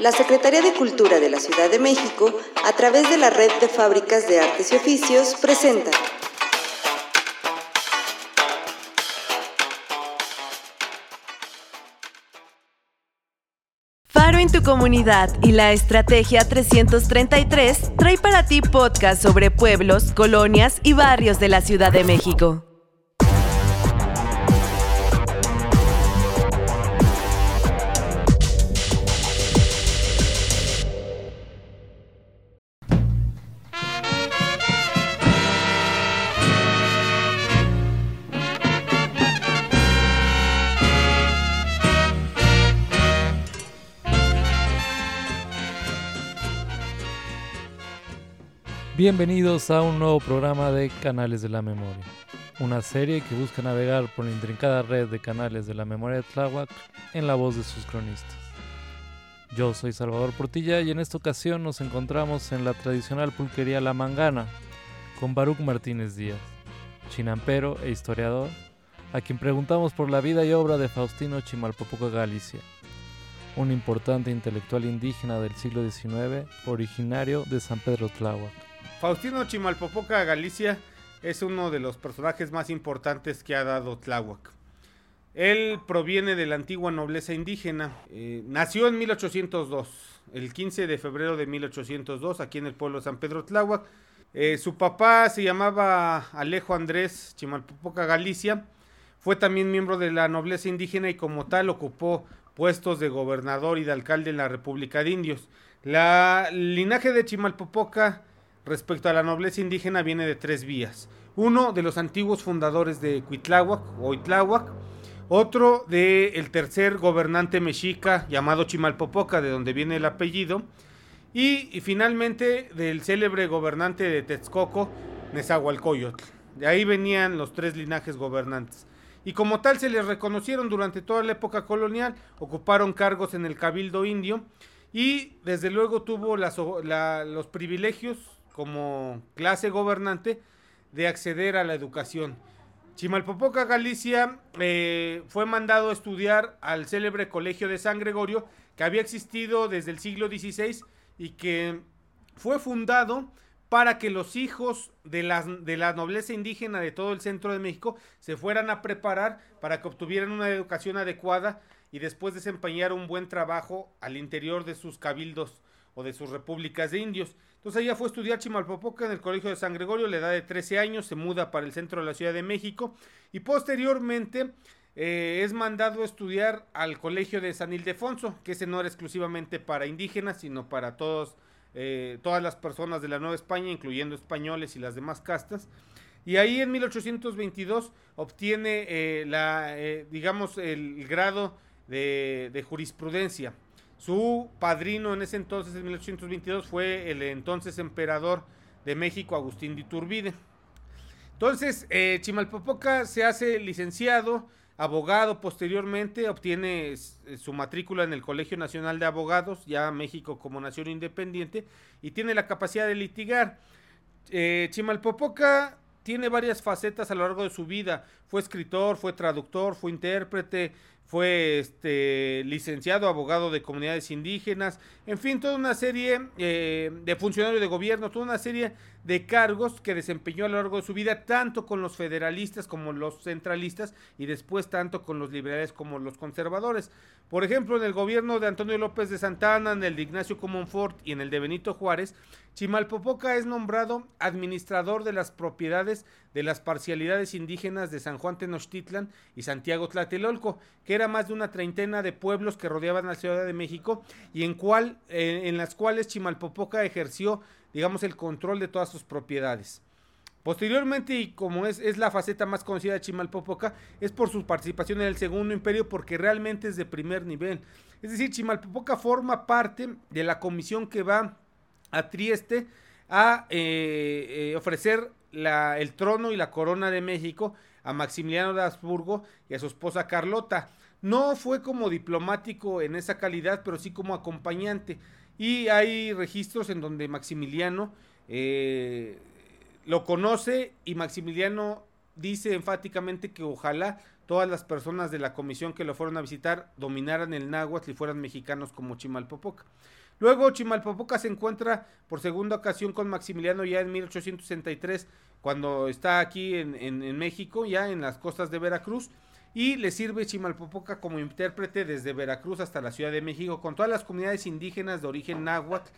la Secretaría de Cultura de la Ciudad de México, a través de la Red de Fábricas de Artes y Oficios, presenta Faro en tu comunidad y la Estrategia 333 trae para ti podcast sobre pueblos, colonias y barrios de la Ciudad de México. Bienvenidos a un nuevo programa de Canales de la Memoria, una serie que busca navegar por la intrincada red de canales de la memoria de Tláhuac en la voz de sus cronistas. Yo soy Salvador Portilla y en esta ocasión nos encontramos en la tradicional pulquería La Mangana con Baruch Martínez Díaz, chinampero e historiador, a quien preguntamos por la vida y obra de Faustino Chimalpopoca Galicia, un importante intelectual indígena del siglo XIX, originario de San Pedro Tláhuac. Faustino Chimalpopoca Galicia es uno de los personajes más importantes que ha dado Tláhuac. Él proviene de la antigua nobleza indígena. Eh, nació en 1802, el 15 de febrero de 1802, aquí en el pueblo de San Pedro Tláhuac. Eh, su papá se llamaba Alejo Andrés Chimalpopoca Galicia. Fue también miembro de la nobleza indígena y como tal ocupó puestos de gobernador y de alcalde en la República de Indios. La linaje de Chimalpopoca respecto a la nobleza indígena viene de tres vías. Uno de los antiguos fundadores de Cuitláhuac o Itláhuac, otro de el tercer gobernante mexica llamado Chimalpopoca, de donde viene el apellido, y, finalmente del célebre gobernante de Texcoco, Nezahualcóyotl. De ahí venían los tres linajes gobernantes. Y como tal se les reconocieron durante toda la época colonial, ocuparon cargos en el cabildo indio y desde luego tuvo los privilegios como clase gobernante de acceder a la educación. Chimalpopoca, Galicia, eh, fue mandado a estudiar al célebre colegio de San Gregorio, que había existido desde el siglo XVI y que fue fundado para que los hijos de la, de la nobleza indígena de todo el centro de México se fueran a preparar para que obtuvieran una educación adecuada y después desempeñar un buen trabajo al interior de sus cabildos de sus repúblicas de indios. Entonces ella fue a estudiar Chimalpopoca en el Colegio de San Gregorio, la edad de 13 años, se muda para el centro de la Ciudad de México y posteriormente eh, es mandado a estudiar al Colegio de San Ildefonso, que ese no era exclusivamente para indígenas, sino para todos, eh, todas las personas de la Nueva España, incluyendo españoles y las demás castas. Y ahí en 1822 obtiene eh, la, digamos, el grado de jurisprudencia. Su padrino en ese entonces, en 1822, fue el entonces emperador de México, Agustín de Iturbide. Entonces, eh, Chimalpopoca se hace licenciado, abogado posteriormente, obtiene su matrícula en el Colegio Nacional de Abogados, ya México como nación independiente, y tiene la capacidad de litigar. Eh, Chimalpopoca tiene varias facetas a lo largo de su vida. Fue escritor, fue traductor, fue intérprete, fue este, licenciado, abogado de comunidades indígenas, en fin, toda una serie eh, de funcionarios de gobierno, toda una serie de cargos que desempeñó a lo largo de su vida, tanto con los federalistas como los centralistas y después tanto con los liberales como los conservadores. Por ejemplo, en el gobierno de Antonio López de Santana, en el de Ignacio Comonfort y en el de Benito Juárez, Chimalpopoca es nombrado administrador de las propiedades de las parcialidades indígenas de San Juan Tenochtitlan y Santiago Tlatelolco, que era más de una treintena de pueblos que rodeaban la Ciudad de México y en, cual, eh, en las cuales Chimalpopoca ejerció, digamos, el control de todas sus propiedades. Posteriormente, y como es, es, la faceta más conocida de Chimalpopoca, es por su participación en el Segundo Imperio, porque realmente es de primer nivel. Es decir, Chimalpopoca forma parte de la comisión que va a Trieste a eh, eh, ofrecer la, el trono y la corona de México a Maximiliano de Habsburgo y a su esposa Carlota. No fue como diplomático en esa calidad, pero sí como acompañante. Y hay registros en donde Maximiliano eh, lo conoce y Maximiliano dice enfáticamente que ojalá todas las personas de la comisión que lo fueron a visitar dominaran el náhuatl y fueran mexicanos como Chimalpopoca. Luego Chimalpopoca se encuentra por segunda ocasión con Maximiliano ya en 1863, cuando está aquí en, en México, ya en las costas de Veracruz y le sirve Chimalpopoca como intérprete desde Veracruz hasta la Ciudad de México con todas las comunidades indígenas de origen náhuatl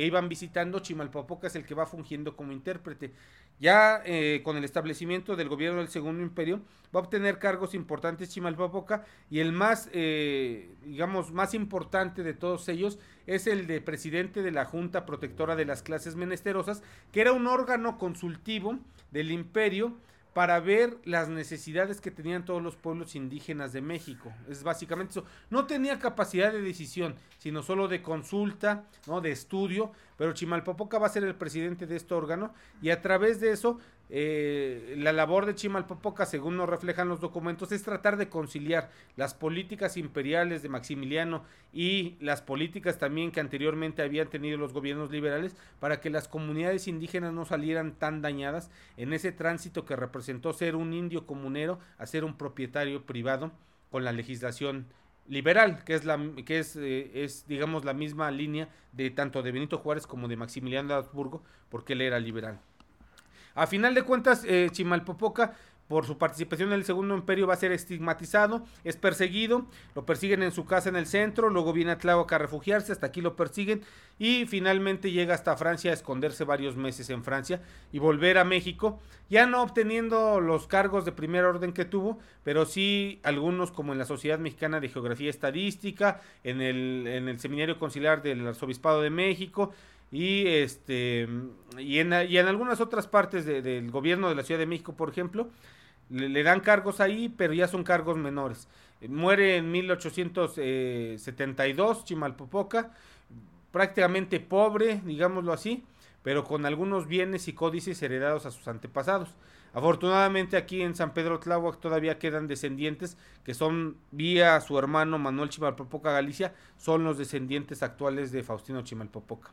que iban visitando. Chimalpopoca es el que va fungiendo como intérprete. Ya eh, con el establecimiento del gobierno del Segundo Imperio va a obtener cargos importantes Chimalpopoca y el más, eh, digamos, más importante de todos ellos es el de presidente de la Junta Protectora de las Clases Menesterosas, que era un órgano consultivo del imperio para ver las necesidades que tenían todos los pueblos indígenas de México. Es básicamente eso. No tenía capacidad de decisión, sino solo de consulta, ¿no? de estudio, pero Chimalpopoca va a ser el presidente de este órgano y a través de eso eh, la labor de Chimalpopoca, según nos reflejan los documentos, es tratar de conciliar las políticas imperiales de Maximiliano y las políticas también que anteriormente habían tenido los gobiernos liberales para que las comunidades indígenas no salieran tan dañadas en ese tránsito que representó ser un indio comunero a ser un propietario privado con la legislación liberal, que es la que es, eh, digamos la misma línea de tanto de Benito Juárez como de Maximiliano de Habsburgo, porque él era liberal. A final de cuentas, eh, Chimalpopoca por su participación en el Segundo Imperio va a ser estigmatizado, es perseguido, lo persiguen en su casa en el centro, luego viene a Tláhuac a refugiarse, hasta aquí lo persiguen y finalmente llega hasta Francia a esconderse varios meses en Francia y volver a México, ya no obteniendo los cargos de primer orden que tuvo, pero sí algunos como en la Sociedad Mexicana de Geografía Estadística, en el, en el Seminario Conciliar del Arzobispado de México, y este y en, y en algunas otras partes del gobierno de la Ciudad de México, por ejemplo, le, dan cargos ahí, pero ya son cargos menores. Muere en 1872 Chimalpopoca, prácticamente pobre, digámoslo así, pero con algunos bienes y códices heredados a sus antepasados. Afortunadamente aquí en San Pedro Tláhuac todavía quedan descendientes que son vía su hermano Manuel Chimalpopoca Galicia, son los descendientes actuales de Faustino Chimalpopoca.